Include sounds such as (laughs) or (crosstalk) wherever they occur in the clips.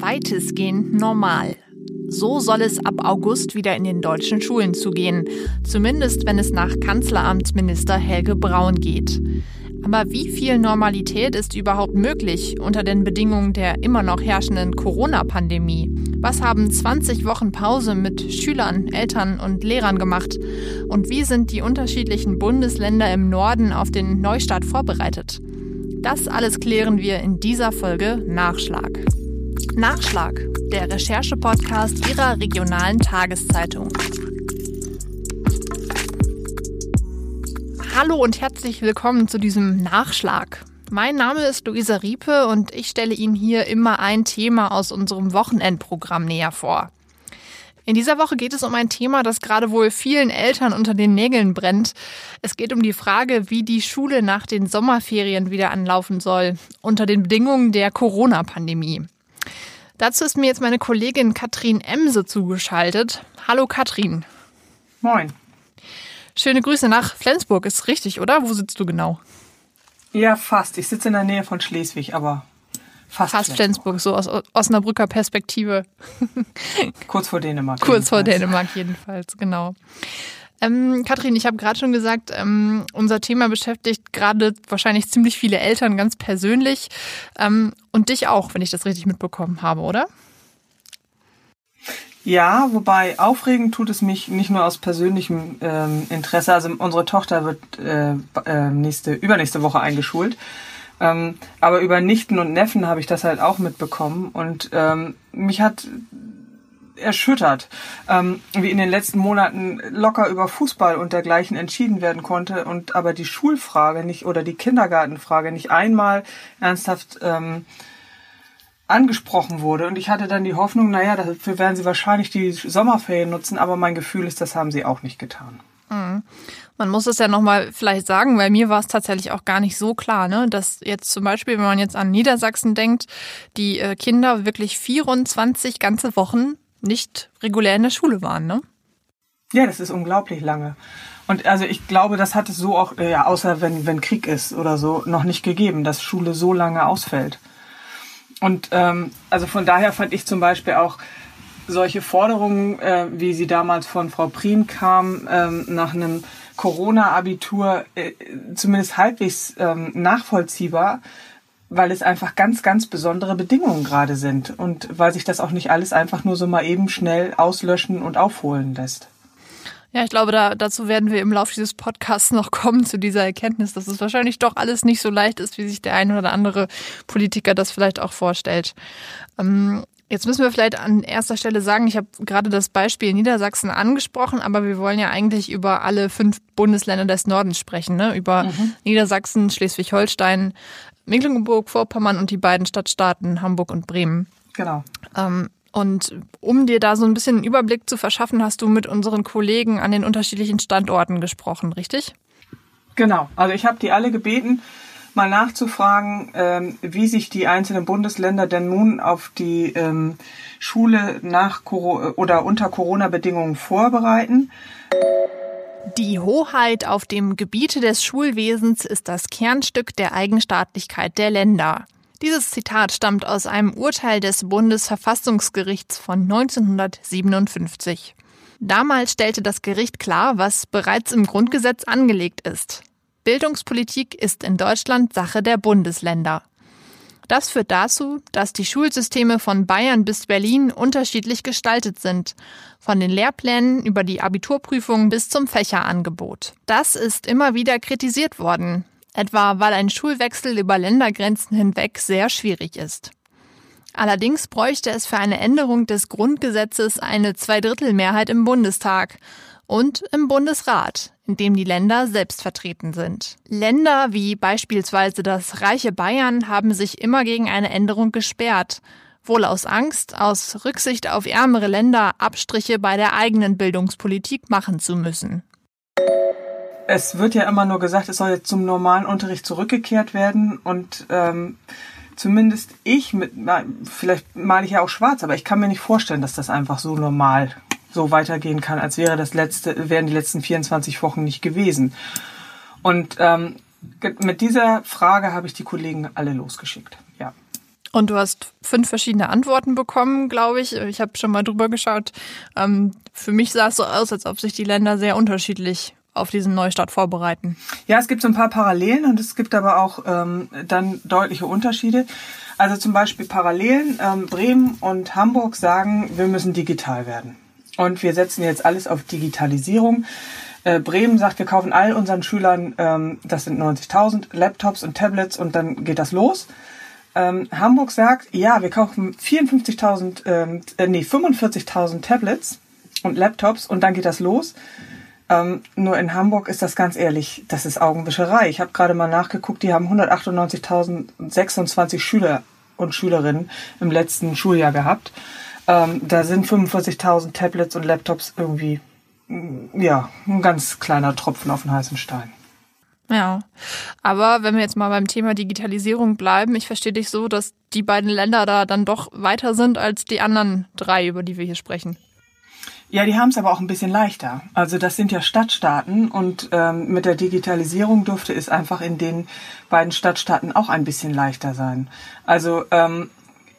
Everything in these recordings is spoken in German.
weitestgehend normal. So soll es ab August wieder in den deutschen Schulen zugehen, zumindest wenn es nach Kanzleramtsminister Helge Braun geht. Aber wie viel Normalität ist überhaupt möglich unter den Bedingungen der immer noch herrschenden Corona-Pandemie? Was haben 20 Wochen Pause mit Schülern, Eltern und Lehrern gemacht? Und wie sind die unterschiedlichen Bundesländer im Norden auf den Neustart vorbereitet? Das alles klären wir in dieser Folge Nachschlag. Nachschlag, der Recherche-Podcast Ihrer regionalen Tageszeitung. Hallo und herzlich willkommen zu diesem Nachschlag. Mein Name ist Luisa Riepe und ich stelle Ihnen hier immer ein Thema aus unserem Wochenendprogramm näher vor. In dieser Woche geht es um ein Thema, das gerade wohl vielen Eltern unter den Nägeln brennt. Es geht um die Frage, wie die Schule nach den Sommerferien wieder anlaufen soll, unter den Bedingungen der Corona-Pandemie. Dazu ist mir jetzt meine Kollegin Katrin Emse zugeschaltet. Hallo Katrin. Moin. Schöne Grüße nach Flensburg, ist richtig, oder? Wo sitzt du genau? Ja, fast. Ich sitze in der Nähe von Schleswig, aber fast. Fast Flensburg, so aus Osnabrücker Perspektive. Kurz vor Dänemark. (laughs) Kurz vor Dänemark jedenfalls, genau. Ähm, Kathrin, ich habe gerade schon gesagt, ähm, unser Thema beschäftigt gerade wahrscheinlich ziemlich viele Eltern ganz persönlich ähm, und dich auch, wenn ich das richtig mitbekommen habe, oder? Ja, wobei aufregend tut es mich nicht nur aus persönlichem ähm, Interesse. Also unsere Tochter wird äh, äh, nächste, übernächste Woche eingeschult. Ähm, aber über Nichten und Neffen habe ich das halt auch mitbekommen. Und ähm, mich hat erschüttert, ähm, wie in den letzten Monaten locker über Fußball und dergleichen entschieden werden konnte und aber die Schulfrage nicht oder die Kindergartenfrage nicht einmal ernsthaft ähm, angesprochen wurde. Und ich hatte dann die Hoffnung, naja, dafür werden sie wahrscheinlich die Sommerferien nutzen, aber mein Gefühl ist, das haben sie auch nicht getan. Mhm. Man muss es ja nochmal vielleicht sagen, weil mir war es tatsächlich auch gar nicht so klar, ne, dass jetzt zum Beispiel, wenn man jetzt an Niedersachsen denkt, die äh, Kinder wirklich 24 ganze Wochen nicht regulär in der Schule waren, ne? Ja, das ist unglaublich lange. Und also ich glaube, das hat es so auch, äh, ja, außer wenn, wenn Krieg ist oder so, noch nicht gegeben, dass Schule so lange ausfällt. Und ähm, also von daher fand ich zum Beispiel auch solche Forderungen, äh, wie sie damals von Frau Prien kam, ähm, nach einem Corona-Abitur äh, zumindest halbwegs ähm, nachvollziehbar, weil es einfach ganz, ganz besondere Bedingungen gerade sind und weil sich das auch nicht alles einfach nur so mal eben schnell auslöschen und aufholen lässt. Ja, ich glaube, da, dazu werden wir im Laufe dieses Podcasts noch kommen, zu dieser Erkenntnis, dass es wahrscheinlich doch alles nicht so leicht ist, wie sich der eine oder andere Politiker das vielleicht auch vorstellt. Ähm, Jetzt müssen wir vielleicht an erster Stelle sagen, ich habe gerade das Beispiel Niedersachsen angesprochen, aber wir wollen ja eigentlich über alle fünf Bundesländer des Nordens sprechen, ne? über mhm. Niedersachsen, Schleswig-Holstein, Mecklenburg, Vorpommern und die beiden Stadtstaaten Hamburg und Bremen. Genau. Ähm, und um dir da so ein bisschen einen Überblick zu verschaffen, hast du mit unseren Kollegen an den unterschiedlichen Standorten gesprochen, richtig? Genau. Also ich habe die alle gebeten, mal nachzufragen, ähm, wie sich die einzelnen Bundesländer denn nun auf die ähm, Schule nach Coro oder unter Corona-Bedingungen vorbereiten. Die Hoheit auf dem Gebiete des Schulwesens ist das Kernstück der Eigenstaatlichkeit der Länder. Dieses Zitat stammt aus einem Urteil des Bundesverfassungsgerichts von 1957. Damals stellte das Gericht klar, was bereits im Grundgesetz angelegt ist. Bildungspolitik ist in Deutschland Sache der Bundesländer. Das führt dazu, dass die Schulsysteme von Bayern bis Berlin unterschiedlich gestaltet sind, von den Lehrplänen über die Abiturprüfungen bis zum Fächerangebot. Das ist immer wieder kritisiert worden, etwa weil ein Schulwechsel über Ländergrenzen hinweg sehr schwierig ist. Allerdings bräuchte es für eine Änderung des Grundgesetzes eine Zweidrittelmehrheit im Bundestag und im Bundesrat, in dem die Länder selbst vertreten sind. Länder wie beispielsweise das reiche Bayern haben sich immer gegen eine Änderung gesperrt, wohl aus Angst, aus Rücksicht auf ärmere Länder Abstriche bei der eigenen Bildungspolitik machen zu müssen es wird ja immer nur gesagt, es soll jetzt zum normalen Unterricht zurückgekehrt werden und ähm, zumindest ich mit, vielleicht male ich ja auch schwarz, aber ich kann mir nicht vorstellen, dass das einfach so normal so weitergehen kann, als wäre das letzte, wären die letzten 24 Wochen nicht gewesen. Und ähm, mit dieser Frage habe ich die Kollegen alle losgeschickt. Ja. Und du hast fünf verschiedene Antworten bekommen, glaube ich. Ich habe schon mal drüber geschaut. Ähm, für mich sah es so aus, als ob sich die Länder sehr unterschiedlich auf diesen Neustart vorbereiten. Ja, es gibt so ein paar Parallelen und es gibt aber auch ähm, dann deutliche Unterschiede. Also zum Beispiel Parallelen. Ähm, Bremen und Hamburg sagen, wir müssen digital werden. Und wir setzen jetzt alles auf Digitalisierung. Äh, Bremen sagt, wir kaufen all unseren Schülern, ähm, das sind 90.000, Laptops und Tablets und dann geht das los. Ähm, Hamburg sagt, ja, wir kaufen 54.000, ähm, äh, nee, 45.000 Tablets und Laptops und dann geht das los. Ähm, nur in Hamburg ist das ganz ehrlich, das ist Augenwischerei. Ich habe gerade mal nachgeguckt, die haben 198.026 Schüler und Schülerinnen im letzten Schuljahr gehabt. Ähm, da sind 45.000 Tablets und Laptops irgendwie, mm, ja, ein ganz kleiner Tropfen auf den heißen Stein. Ja, aber wenn wir jetzt mal beim Thema Digitalisierung bleiben, ich verstehe dich so, dass die beiden Länder da dann doch weiter sind als die anderen drei, über die wir hier sprechen. Ja, die haben es aber auch ein bisschen leichter. Also das sind ja Stadtstaaten und ähm, mit der Digitalisierung dürfte es einfach in den beiden Stadtstaaten auch ein bisschen leichter sein. Also ähm,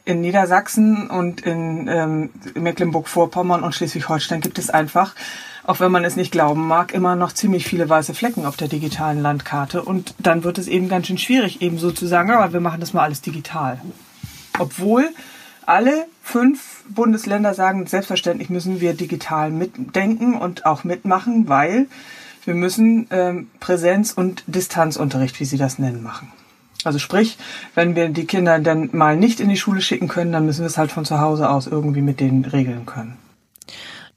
in Niedersachsen und in ähm, Mecklenburg-Vorpommern und Schleswig-Holstein gibt es einfach, auch wenn man es nicht glauben mag, immer noch ziemlich viele weiße Flecken auf der digitalen Landkarte. Und dann wird es eben ganz schön schwierig, eben so zu sagen, aber wir machen das mal alles digital. Obwohl alle fünf Bundesländer sagen, selbstverständlich müssen wir digital mitdenken und auch mitmachen, weil wir müssen ähm, Präsenz- und Distanzunterricht, wie sie das nennen, machen. Also sprich, wenn wir die Kinder dann mal nicht in die Schule schicken können, dann müssen wir es halt von zu Hause aus irgendwie mit denen regeln können.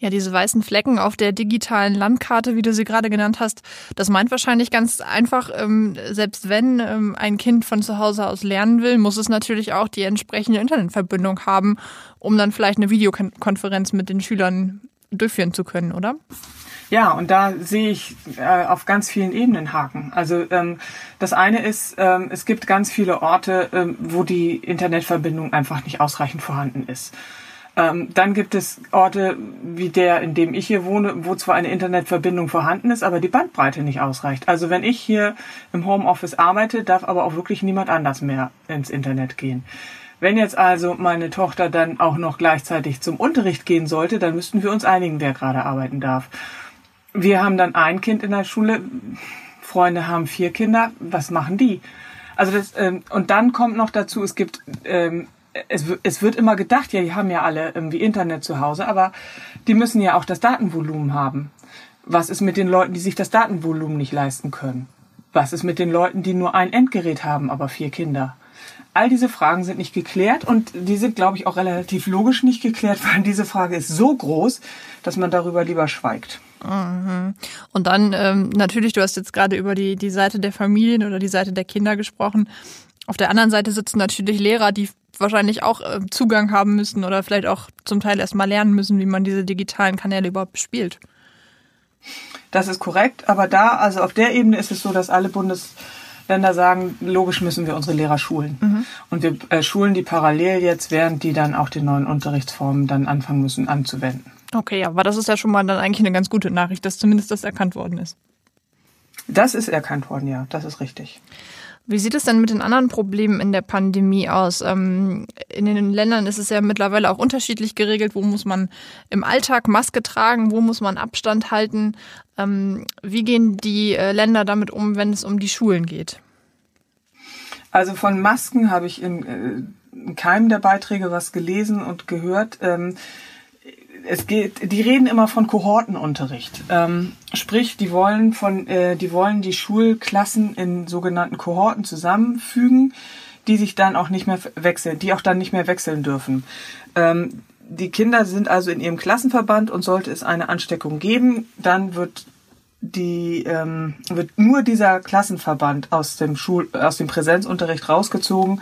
Ja, diese weißen Flecken auf der digitalen Landkarte, wie du sie gerade genannt hast, das meint wahrscheinlich ganz einfach, ähm, selbst wenn ähm, ein Kind von zu Hause aus lernen will, muss es natürlich auch die entsprechende Internetverbindung haben, um dann vielleicht eine Videokonferenz mit den Schülern durchführen zu können, oder? Ja, und da sehe ich äh, auf ganz vielen Ebenen Haken. Also ähm, das eine ist, ähm, es gibt ganz viele Orte, ähm, wo die Internetverbindung einfach nicht ausreichend vorhanden ist. Ähm, dann gibt es Orte wie der, in dem ich hier wohne, wo zwar eine Internetverbindung vorhanden ist, aber die Bandbreite nicht ausreicht. Also wenn ich hier im Homeoffice arbeite, darf aber auch wirklich niemand anders mehr ins Internet gehen. Wenn jetzt also meine Tochter dann auch noch gleichzeitig zum Unterricht gehen sollte, dann müssten wir uns einigen, wer gerade arbeiten darf. Wir haben dann ein Kind in der Schule, Freunde haben vier Kinder, was machen die? Also das, ähm, und dann kommt noch dazu, es gibt ähm, es, es wird immer gedacht, ja, die haben ja alle irgendwie Internet zu Hause, aber die müssen ja auch das Datenvolumen haben. Was ist mit den Leuten, die sich das Datenvolumen nicht leisten können? Was ist mit den Leuten, die nur ein Endgerät haben, aber vier Kinder? All diese Fragen sind nicht geklärt und die sind, glaube ich, auch relativ logisch nicht geklärt, (laughs) weil diese Frage ist so groß, dass man darüber lieber schweigt. Mhm. Und dann ähm, natürlich, du hast jetzt gerade über die, die Seite der Familien oder die Seite der Kinder gesprochen. Auf der anderen Seite sitzen natürlich Lehrer, die wahrscheinlich auch äh, Zugang haben müssen oder vielleicht auch zum Teil erstmal lernen müssen, wie man diese digitalen Kanäle überhaupt bespielt. Das ist korrekt, aber da, also auf der Ebene ist es so, dass alle Bundesländer sagen, logisch müssen wir unsere Lehrer schulen. Mhm. Und wir äh, schulen die parallel jetzt, während die dann auch die neuen Unterrichtsformen dann anfangen müssen anzuwenden. Okay, ja, aber das ist ja schon mal dann eigentlich eine ganz gute Nachricht, dass zumindest das erkannt worden ist. Das ist erkannt worden, ja, das ist richtig. Wie sieht es denn mit den anderen Problemen in der Pandemie aus? Ähm, in den Ländern ist es ja mittlerweile auch unterschiedlich geregelt. Wo muss man im Alltag Maske tragen? Wo muss man Abstand halten? Ähm, wie gehen die äh, Länder damit um, wenn es um die Schulen geht? Also von Masken habe ich in, äh, in keinem der Beiträge was gelesen und gehört. Ähm, es geht, die reden immer von Kohortenunterricht. Ähm, sprich, die wollen von, äh, die wollen die Schulklassen in sogenannten Kohorten zusammenfügen, die sich dann auch nicht mehr wechseln, die auch dann nicht mehr wechseln dürfen. Ähm, die Kinder sind also in ihrem Klassenverband und sollte es eine Ansteckung geben, dann wird die ähm, wird nur dieser Klassenverband aus dem Schul aus dem Präsenzunterricht rausgezogen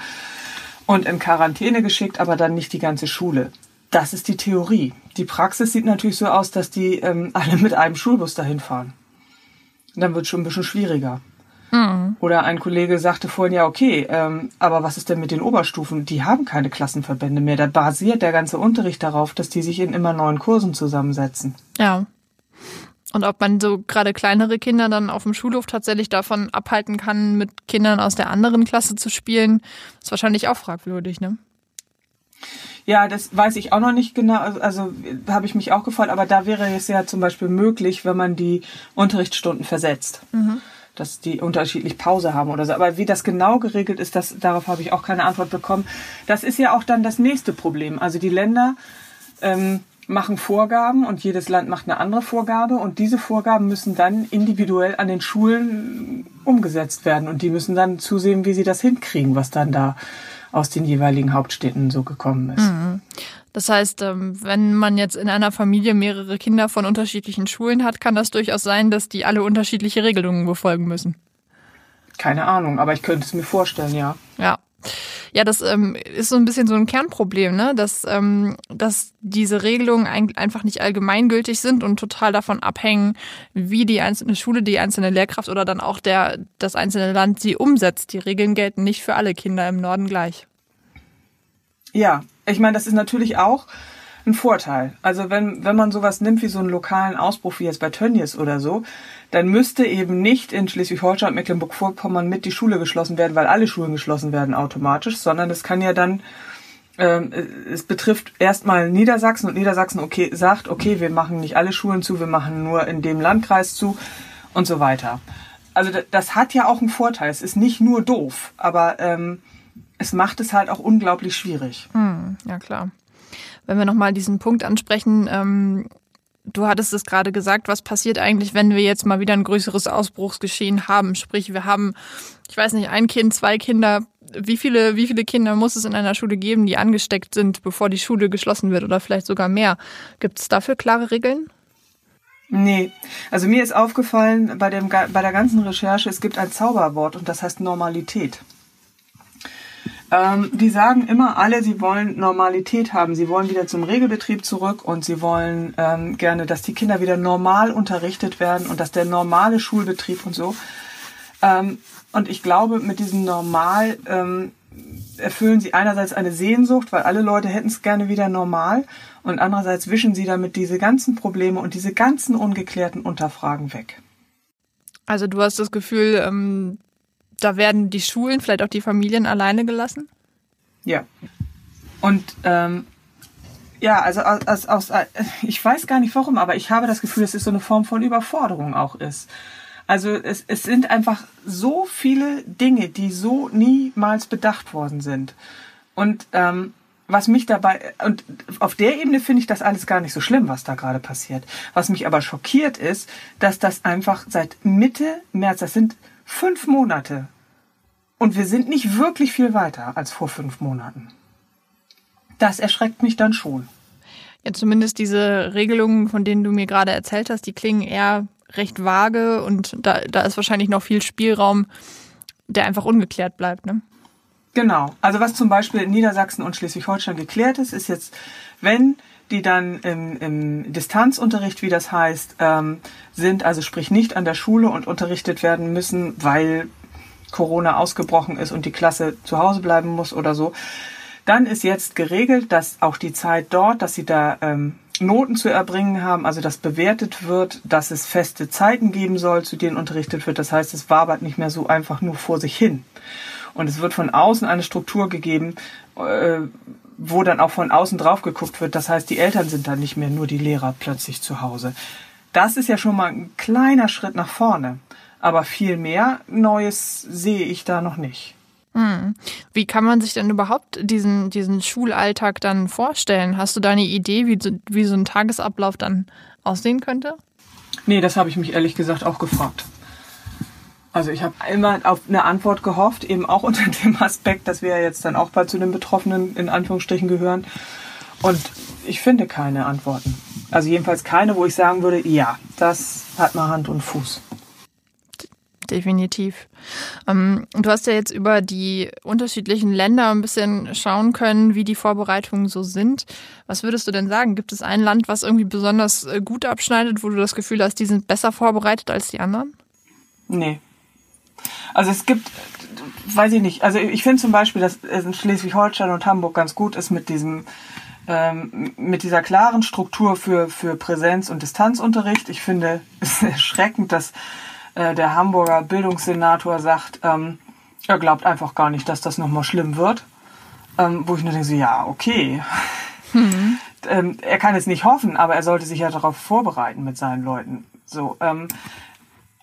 und in Quarantäne geschickt, aber dann nicht die ganze Schule. Das ist die Theorie. Die Praxis sieht natürlich so aus, dass die ähm, alle mit einem Schulbus dahin fahren. Dann wird es schon ein bisschen schwieriger. Mhm. Oder ein Kollege sagte vorhin, ja, okay, ähm, aber was ist denn mit den Oberstufen? Die haben keine Klassenverbände mehr. Da basiert der ganze Unterricht darauf, dass die sich in immer neuen Kursen zusammensetzen. Ja. Und ob man so gerade kleinere Kinder dann auf dem Schulhof tatsächlich davon abhalten kann, mit Kindern aus der anderen Klasse zu spielen, ist wahrscheinlich auch fragwürdig, ne? Ja, das weiß ich auch noch nicht genau. Also, also habe ich mich auch gefreut. Aber da wäre es ja zum Beispiel möglich, wenn man die Unterrichtsstunden versetzt. Mhm. Dass die unterschiedlich Pause haben oder so. Aber wie das genau geregelt ist, das, darauf habe ich auch keine Antwort bekommen. Das ist ja auch dann das nächste Problem. Also die Länder ähm, machen Vorgaben und jedes Land macht eine andere Vorgabe und diese Vorgaben müssen dann individuell an den Schulen umgesetzt werden und die müssen dann zusehen, wie sie das hinkriegen, was dann da aus den jeweiligen Hauptstädten so gekommen ist. Mhm. Das heißt, ähm, wenn man jetzt in einer Familie mehrere Kinder von unterschiedlichen Schulen hat, kann das durchaus sein, dass die alle unterschiedliche Regelungen befolgen müssen. Keine Ahnung, aber ich könnte es mir vorstellen, ja. Ja. Ja, das ähm, ist so ein bisschen so ein Kernproblem, ne? dass, ähm, dass diese Regelungen ein, einfach nicht allgemeingültig sind und total davon abhängen, wie die einzelne Schule, die einzelne Lehrkraft oder dann auch der, das einzelne Land sie umsetzt. Die Regeln gelten nicht für alle Kinder im Norden gleich. Ja, ich meine, das ist natürlich auch ein Vorteil. Also wenn, wenn man sowas nimmt wie so einen lokalen Ausbruch wie jetzt bei Tönnies oder so, dann müsste eben nicht in Schleswig-Holstein Mecklenburg-Vorpommern mit die Schule geschlossen werden, weil alle Schulen geschlossen werden automatisch, sondern es kann ja dann, ähm, es betrifft erstmal Niedersachsen und Niedersachsen okay, sagt, okay, wir machen nicht alle Schulen zu, wir machen nur in dem Landkreis zu und so weiter. Also das hat ja auch einen Vorteil. Es ist nicht nur doof, aber ähm, es macht es halt auch unglaublich schwierig. Hm, ja klar. Wenn wir nochmal diesen Punkt ansprechen, ähm, Du hattest es gerade gesagt, was passiert eigentlich, wenn wir jetzt mal wieder ein größeres Ausbruchsgeschehen haben? Sprich, wir haben, ich weiß nicht, ein Kind, zwei Kinder. Wie viele, wie viele Kinder muss es in einer Schule geben, die angesteckt sind, bevor die Schule geschlossen wird oder vielleicht sogar mehr? Gibt es dafür klare Regeln? Nee, also mir ist aufgefallen bei, dem, bei der ganzen Recherche, es gibt ein Zauberwort und das heißt Normalität. Ähm, die sagen immer alle, sie wollen Normalität haben. Sie wollen wieder zum Regelbetrieb zurück und sie wollen ähm, gerne, dass die Kinder wieder normal unterrichtet werden und dass der normale Schulbetrieb und so. Ähm, und ich glaube, mit diesem Normal ähm, erfüllen sie einerseits eine Sehnsucht, weil alle Leute hätten es gerne wieder normal und andererseits wischen sie damit diese ganzen Probleme und diese ganzen ungeklärten Unterfragen weg. Also du hast das Gefühl, ähm, da werden die Schulen, vielleicht auch die Familien alleine gelassen? Ja. Und ähm, ja, also aus, aus, aus, ich weiß gar nicht warum, aber ich habe das Gefühl, dass es so eine Form von Überforderung auch ist. Also es, es sind einfach so viele Dinge, die so niemals bedacht worden sind. Und ähm, was mich dabei, und auf der Ebene finde ich das alles gar nicht so schlimm, was da gerade passiert. Was mich aber schockiert ist, dass das einfach seit Mitte März, das sind Fünf Monate. Und wir sind nicht wirklich viel weiter als vor fünf Monaten. Das erschreckt mich dann schon. Ja, zumindest diese Regelungen, von denen du mir gerade erzählt hast, die klingen eher recht vage und da, da ist wahrscheinlich noch viel Spielraum, der einfach ungeklärt bleibt. Ne? Genau. Also was zum Beispiel in Niedersachsen und Schleswig-Holstein geklärt ist, ist jetzt, wenn die dann im, im Distanzunterricht, wie das heißt, ähm, sind, also sprich nicht an der Schule und unterrichtet werden müssen, weil Corona ausgebrochen ist und die Klasse zu Hause bleiben muss oder so. Dann ist jetzt geregelt, dass auch die Zeit dort, dass sie da ähm, Noten zu erbringen haben, also dass bewertet wird, dass es feste Zeiten geben soll, zu denen unterrichtet wird. Das heißt, es wabert nicht mehr so einfach nur vor sich hin. Und es wird von außen eine Struktur gegeben, äh, wo dann auch von außen drauf geguckt wird. Das heißt, die Eltern sind dann nicht mehr nur die Lehrer plötzlich zu Hause. Das ist ja schon mal ein kleiner Schritt nach vorne. Aber viel mehr Neues sehe ich da noch nicht. Hm. Wie kann man sich denn überhaupt diesen, diesen Schulalltag dann vorstellen? Hast du da eine Idee, wie, wie so ein Tagesablauf dann aussehen könnte? Nee, das habe ich mich ehrlich gesagt auch gefragt. Also ich habe immer auf eine Antwort gehofft, eben auch (laughs) unter dem Aspekt, dass wir jetzt dann auch bald zu den Betroffenen in Anführungsstrichen gehören. Und ich finde keine Antworten. Also jedenfalls keine, wo ich sagen würde, ja, das hat mal Hand und Fuß. Definitiv. Ähm, du hast ja jetzt über die unterschiedlichen Länder ein bisschen schauen können, wie die Vorbereitungen so sind. Was würdest du denn sagen? Gibt es ein Land, was irgendwie besonders äh, gut abschneidet, wo du das Gefühl hast, die sind besser vorbereitet als die anderen? Nee, also es gibt, weiß ich nicht, also ich finde zum Beispiel, dass in Schleswig-Holstein und Hamburg ganz gut ist mit diesem ähm, mit dieser klaren Struktur für, für Präsenz- und Distanzunterricht. Ich finde (laughs) es erschreckend, dass äh, der Hamburger Bildungssenator sagt, ähm, er glaubt einfach gar nicht, dass das nochmal schlimm wird. ähm, wo ich nur denke, so, ja, okay. Mhm. (laughs) ähm, er kann es nicht hoffen, aber er sollte sich ja darauf vorbereiten mit seinen Leuten. So, ähm,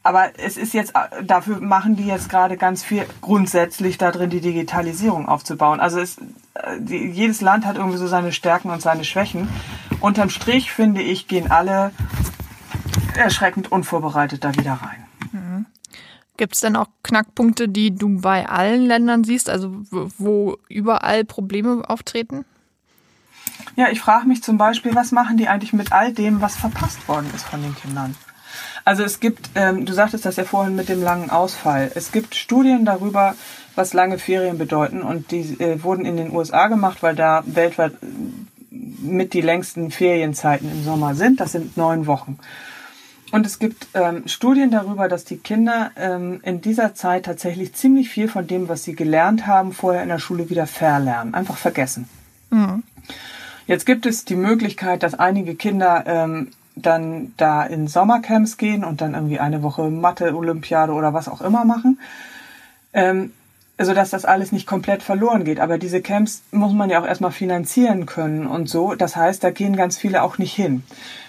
aber es ist jetzt, äh, dafür machen die jetzt gerade ganz viel grundsätzlich da drin, die Digitalisierung aufzubauen. Also es, äh, die, jedes Land hat irgendwie so seine Stärken und seine Schwächen. Unterm Strich, finde ich, gehen alle erschreckend unvorbereitet da wieder rein. Mhm. Gibt es denn auch Knackpunkte, die du bei allen Ländern siehst, also wo überall Probleme auftreten? Ja, ich frage mich zum Beispiel, was machen die eigentlich mit all dem, was verpasst worden ist von den Kindern? Also es gibt, ähm, du sagtest das ja vorhin mit dem langen Ausfall. Es gibt Studien darüber, was lange Ferien bedeuten und die äh, wurden in den USA gemacht, weil da weltweit äh, mit die längsten Ferienzeiten im Sommer sind. Das sind neun Wochen. Und es gibt ähm, Studien darüber, dass die Kinder ähm, in dieser Zeit tatsächlich ziemlich viel von dem, was sie gelernt haben, vorher in der Schule wieder verlernen, einfach vergessen. Mhm. Jetzt gibt es die Möglichkeit, dass einige Kinder ähm, dann da in Sommercamps gehen und dann irgendwie eine Woche Mathe-Olympiade oder was auch immer machen. Ähm, also dass das alles nicht komplett verloren geht. Aber diese Camps muss man ja auch erstmal finanzieren können und so. Das heißt, da gehen ganz viele auch nicht hin.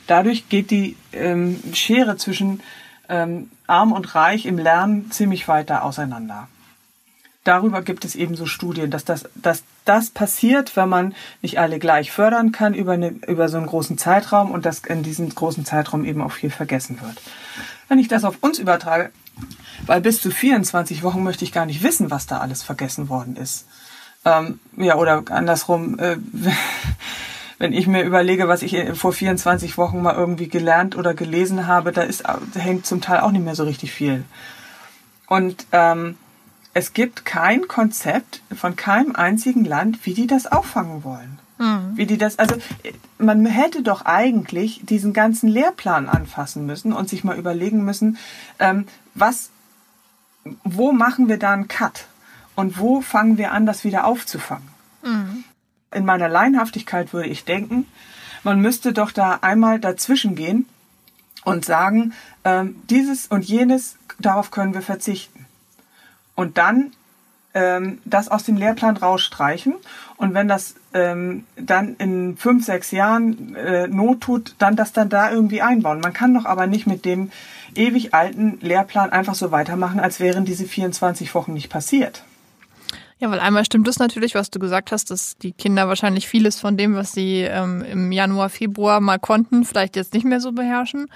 Dadurch geht die ähm, Schere zwischen ähm, arm und reich im Lernen ziemlich weiter auseinander darüber gibt es eben so Studien, dass das, dass das passiert, wenn man nicht alle gleich fördern kann über, eine, über so einen großen Zeitraum und dass in diesem großen Zeitraum eben auch viel vergessen wird. Wenn ich das auf uns übertrage, weil bis zu 24 Wochen möchte ich gar nicht wissen, was da alles vergessen worden ist. Ähm, ja, oder andersrum, äh, (laughs) wenn ich mir überlege, was ich vor 24 Wochen mal irgendwie gelernt oder gelesen habe, da ist, da hängt zum Teil auch nicht mehr so richtig viel. Und ähm, es gibt kein Konzept von keinem einzigen Land, wie die das auffangen wollen. Mhm. Wie die das, also man hätte doch eigentlich diesen ganzen Lehrplan anfassen müssen und sich mal überlegen müssen, ähm, was, wo machen wir da einen Cut und wo fangen wir an, das wieder aufzufangen. Mhm. In meiner Leinhaftigkeit würde ich denken, man müsste doch da einmal dazwischen gehen und sagen, ähm, dieses und jenes, darauf können wir verzichten und dann ähm, das aus dem Lehrplan rausstreichen. Und wenn das ähm, dann in fünf, sechs Jahren äh, Not tut, dann das dann da irgendwie einbauen. Man kann doch aber nicht mit dem ewig alten Lehrplan einfach so weitermachen, als wären diese 24 Wochen nicht passiert. Ja, weil einmal stimmt es natürlich, was du gesagt hast, dass die Kinder wahrscheinlich vieles von dem, was sie ähm, im Januar, Februar mal konnten, vielleicht jetzt nicht mehr so beherrschen.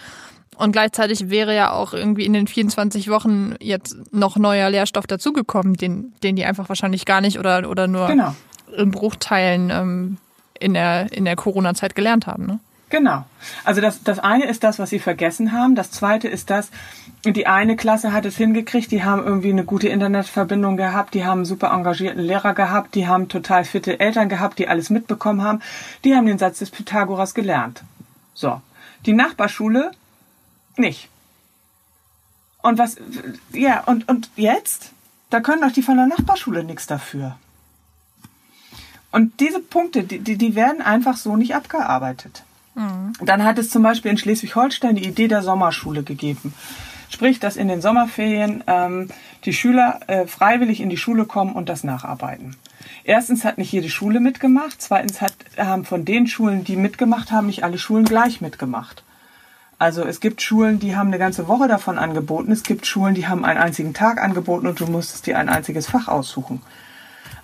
Und gleichzeitig wäre ja auch irgendwie in den 24 Wochen jetzt noch neuer Lehrstoff dazugekommen, den, den die einfach wahrscheinlich gar nicht oder, oder nur genau. in Bruchteilen ähm, in der, in der Corona-Zeit gelernt haben. Ne? Genau. Also das, das eine ist das, was sie vergessen haben. Das zweite ist das, die eine Klasse hat es hingekriegt, die haben irgendwie eine gute Internetverbindung gehabt, die haben einen super engagierten Lehrer gehabt, die haben total fitte Eltern gehabt, die alles mitbekommen haben. Die haben den Satz des Pythagoras gelernt. So. Die Nachbarschule nicht. Und was, ja, und, und jetzt? Da können doch die von der Nachbarschule nichts dafür. Und diese Punkte, die, die, die werden einfach so nicht abgearbeitet. Mhm. Dann hat es zum Beispiel in Schleswig-Holstein die Idee der Sommerschule gegeben. Sprich, dass in den Sommerferien ähm, die Schüler äh, freiwillig in die Schule kommen und das nacharbeiten. Erstens hat nicht jede Schule mitgemacht. Zweitens hat, haben von den Schulen, die mitgemacht haben, nicht alle Schulen gleich mitgemacht. Also es gibt Schulen, die haben eine ganze Woche davon angeboten. Es gibt Schulen, die haben einen einzigen Tag angeboten und du musstest dir ein einziges Fach aussuchen.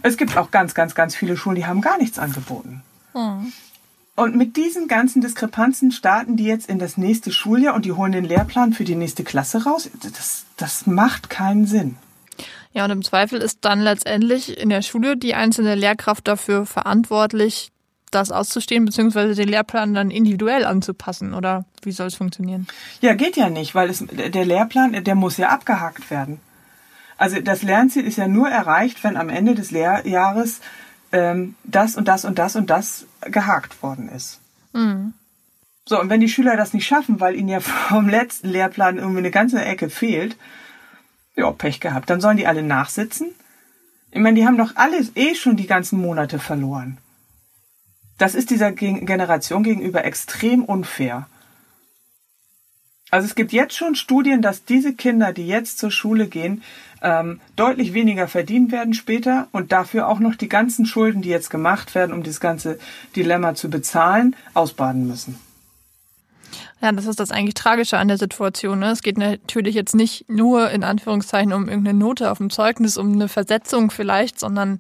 Es gibt auch ganz, ganz, ganz viele Schulen, die haben gar nichts angeboten. Mhm. Und mit diesen ganzen Diskrepanzen starten die jetzt in das nächste Schuljahr und die holen den Lehrplan für die nächste Klasse raus. Das, das macht keinen Sinn. Ja, und im Zweifel ist dann letztendlich in der Schule die einzelne Lehrkraft dafür verantwortlich, das auszustehen, beziehungsweise den Lehrplan dann individuell anzupassen? Oder wie soll es funktionieren? Ja, geht ja nicht, weil es, der Lehrplan, der muss ja abgehakt werden. Also das Lernziel ist ja nur erreicht, wenn am Ende des Lehrjahres ähm, das und das und das und das gehakt worden ist. Mhm. So, und wenn die Schüler das nicht schaffen, weil ihnen ja (laughs) vom letzten Lehrplan irgendwie eine ganze Ecke fehlt, ja, Pech gehabt. Dann sollen die alle nachsitzen. Ich meine, die haben doch alles eh schon die ganzen Monate verloren. Das ist dieser Generation gegenüber extrem unfair. Also es gibt jetzt schon Studien, dass diese Kinder, die jetzt zur Schule gehen, ähm, deutlich weniger verdienen werden später und dafür auch noch die ganzen Schulden, die jetzt gemacht werden, um dieses ganze Dilemma zu bezahlen, ausbaden müssen. Ja, das ist das eigentlich Tragische an der Situation. Ne? Es geht natürlich jetzt nicht nur in Anführungszeichen um irgendeine Note auf dem Zeugnis, um eine Versetzung vielleicht, sondern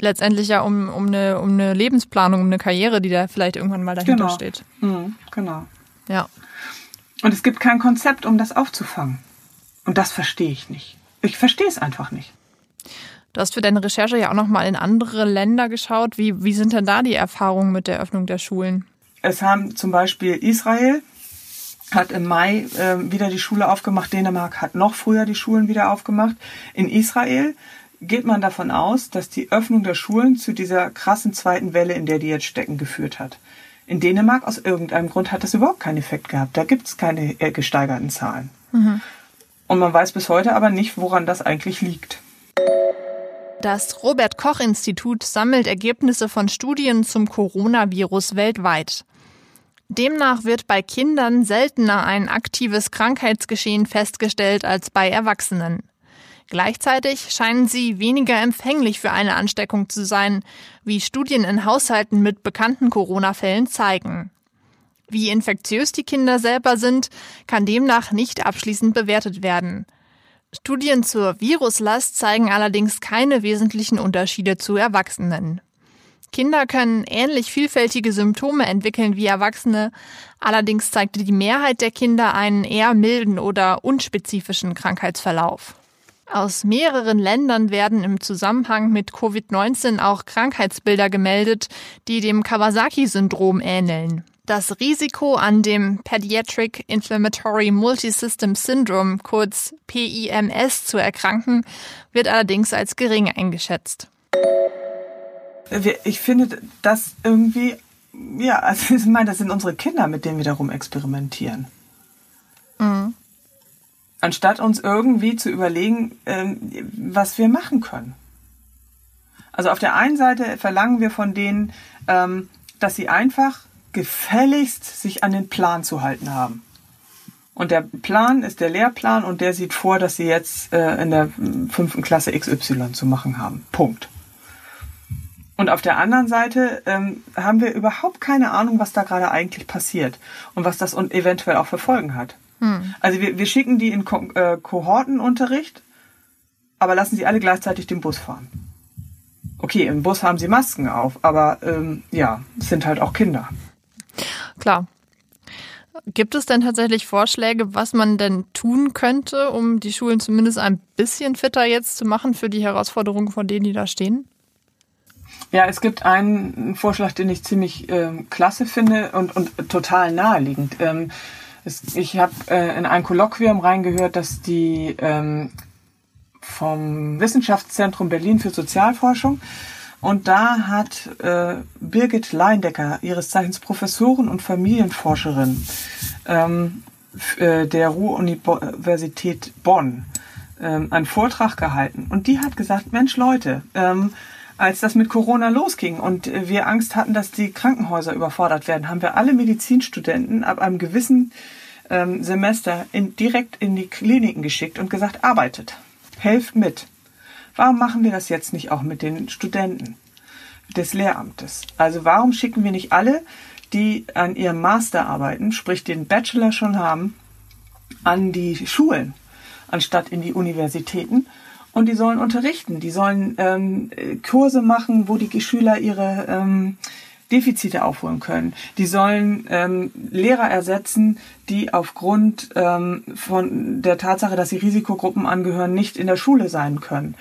letztendlich ja um, um, eine, um eine Lebensplanung, um eine Karriere, die da vielleicht irgendwann mal dahinter genau. steht. Mhm, genau. Ja. Und es gibt kein Konzept, um das aufzufangen. Und das verstehe ich nicht. Ich verstehe es einfach nicht. Du hast für deine Recherche ja auch nochmal in andere Länder geschaut. Wie, wie sind denn da die Erfahrungen mit der Öffnung der Schulen? Es haben zum Beispiel Israel hat im Mai äh, wieder die Schule aufgemacht. Dänemark hat noch früher die Schulen wieder aufgemacht. In Israel geht man davon aus, dass die Öffnung der Schulen zu dieser krassen zweiten Welle, in der die jetzt stecken, geführt hat. In Dänemark aus irgendeinem Grund hat das überhaupt keinen Effekt gehabt. Da gibt es keine äh, gesteigerten Zahlen. Mhm. Und man weiß bis heute aber nicht, woran das eigentlich liegt. Das Robert Koch Institut sammelt Ergebnisse von Studien zum Coronavirus weltweit. Demnach wird bei Kindern seltener ein aktives Krankheitsgeschehen festgestellt als bei Erwachsenen. Gleichzeitig scheinen sie weniger empfänglich für eine Ansteckung zu sein, wie Studien in Haushalten mit bekannten Corona-Fällen zeigen. Wie infektiös die Kinder selber sind, kann demnach nicht abschließend bewertet werden. Studien zur Viruslast zeigen allerdings keine wesentlichen Unterschiede zu Erwachsenen. Kinder können ähnlich vielfältige Symptome entwickeln wie Erwachsene, allerdings zeigte die Mehrheit der Kinder einen eher milden oder unspezifischen Krankheitsverlauf. Aus mehreren Ländern werden im Zusammenhang mit Covid-19 auch Krankheitsbilder gemeldet, die dem Kawasaki-Syndrom ähneln. Das Risiko an dem Pediatric Inflammatory Multisystem Syndrome, kurz PIMS, zu erkranken, wird allerdings als gering eingeschätzt. Ich finde das irgendwie, ja, also (laughs) ich meine, das sind unsere Kinder, mit denen wir darum experimentieren. Mhm. Anstatt uns irgendwie zu überlegen, ähm, was wir machen können. Also auf der einen Seite verlangen wir von denen, ähm, dass sie einfach gefälligst sich an den Plan zu halten haben. Und der Plan ist der Lehrplan und der sieht vor, dass sie jetzt äh, in der fünften Klasse XY zu machen haben. Punkt. Und auf der anderen Seite ähm, haben wir überhaupt keine Ahnung, was da gerade eigentlich passiert und was das eventuell auch für Folgen hat. Hm. Also wir, wir schicken die in Ko äh, Kohortenunterricht, aber lassen sie alle gleichzeitig den Bus fahren. Okay, im Bus haben sie Masken auf, aber ähm, ja, es sind halt auch Kinder. Klar. Gibt es denn tatsächlich Vorschläge, was man denn tun könnte, um die Schulen zumindest ein bisschen fitter jetzt zu machen für die Herausforderungen, vor denen die da stehen? Ja, es gibt einen Vorschlag, den ich ziemlich ähm, klasse finde und, und total naheliegend. Ähm, es, ich habe äh, in ein Kolloquium reingehört, dass die ähm, vom Wissenschaftszentrum Berlin für Sozialforschung und da hat äh, Birgit Leindecker, ihres Zeichens Professorin und Familienforscherin ähm, äh, der Ruhr-Universität Bonn, ähm, einen Vortrag gehalten. Und die hat gesagt, Mensch Leute, ähm, als das mit Corona losging und wir Angst hatten, dass die Krankenhäuser überfordert werden, haben wir alle Medizinstudenten ab einem gewissen ähm, Semester in, direkt in die Kliniken geschickt und gesagt, arbeitet, helft mit. Warum machen wir das jetzt nicht auch mit den Studenten des Lehramtes? Also warum schicken wir nicht alle, die an ihrem Master arbeiten, sprich den Bachelor schon haben, an die Schulen, anstatt in die Universitäten? Und die sollen unterrichten, die sollen ähm, Kurse machen, wo die Schüler ihre ähm, Defizite aufholen können. Die sollen ähm, Lehrer ersetzen, die aufgrund ähm, von der Tatsache, dass sie Risikogruppen angehören, nicht in der Schule sein können.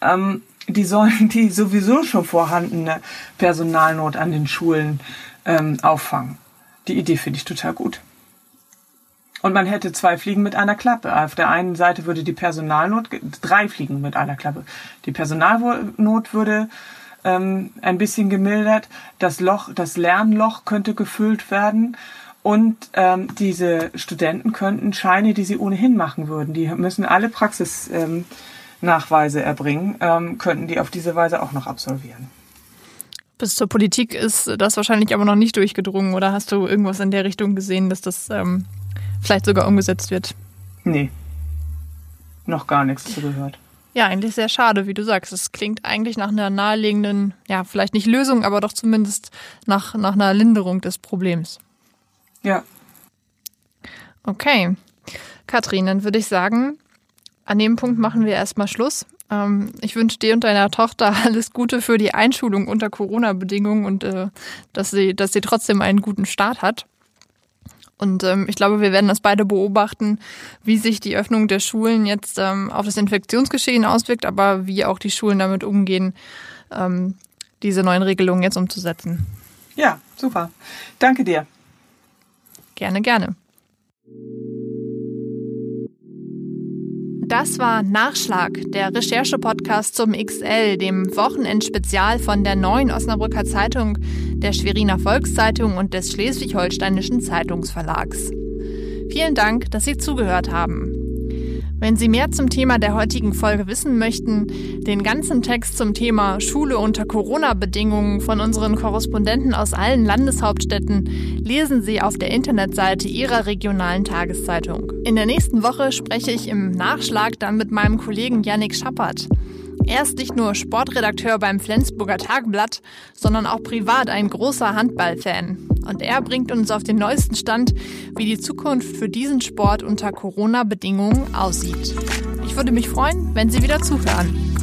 Ähm, die sollen die sowieso schon vorhandene Personalnot an den Schulen ähm, auffangen. Die Idee finde ich total gut. Und man hätte zwei Fliegen mit einer Klappe. Auf der einen Seite würde die Personalnot, drei Fliegen mit einer Klappe. Die Personalnot würde ähm, ein bisschen gemildert. Das Loch, das Lernloch könnte gefüllt werden. Und ähm, diese Studenten könnten Scheine, die sie ohnehin machen würden, die müssen alle Praxisnachweise ähm, erbringen, ähm, könnten die auf diese Weise auch noch absolvieren. Bis zur Politik ist das wahrscheinlich aber noch nicht durchgedrungen, oder hast du irgendwas in der Richtung gesehen, dass das ähm, vielleicht sogar umgesetzt wird? Nee. noch gar nichts zu gehört. Ja, eigentlich sehr schade, wie du sagst. Es klingt eigentlich nach einer naheliegenden, ja, vielleicht nicht Lösung, aber doch zumindest nach, nach einer Linderung des Problems. Ja. Okay. Katrin, dann würde ich sagen, an dem Punkt machen wir erstmal Schluss. Ähm, ich wünsche dir und deiner Tochter alles Gute für die Einschulung unter Corona-Bedingungen und äh, dass, sie, dass sie trotzdem einen guten Start hat. Und ähm, ich glaube, wir werden das beide beobachten, wie sich die Öffnung der Schulen jetzt ähm, auf das Infektionsgeschehen auswirkt, aber wie auch die Schulen damit umgehen, ähm, diese neuen Regelungen jetzt umzusetzen. Ja, super. Danke dir. Gerne, gerne. Das war Nachschlag, der Recherche-Podcast zum XL, dem Wochenendspezial von der Neuen Osnabrücker Zeitung, der Schweriner Volkszeitung und des Schleswig-Holsteinischen Zeitungsverlags. Vielen Dank, dass Sie zugehört haben. Wenn Sie mehr zum Thema der heutigen Folge wissen möchten, den ganzen Text zum Thema Schule unter Corona-Bedingungen von unseren Korrespondenten aus allen Landeshauptstädten lesen Sie auf der Internetseite Ihrer regionalen Tageszeitung. In der nächsten Woche spreche ich im Nachschlag dann mit meinem Kollegen Yannick Schappert. Er ist nicht nur Sportredakteur beim Flensburger Tagblatt, sondern auch privat ein großer Handballfan. Und er bringt uns auf den neuesten Stand, wie die Zukunft für diesen Sport unter Corona-Bedingungen aussieht. Ich würde mich freuen, wenn Sie wieder zuhören.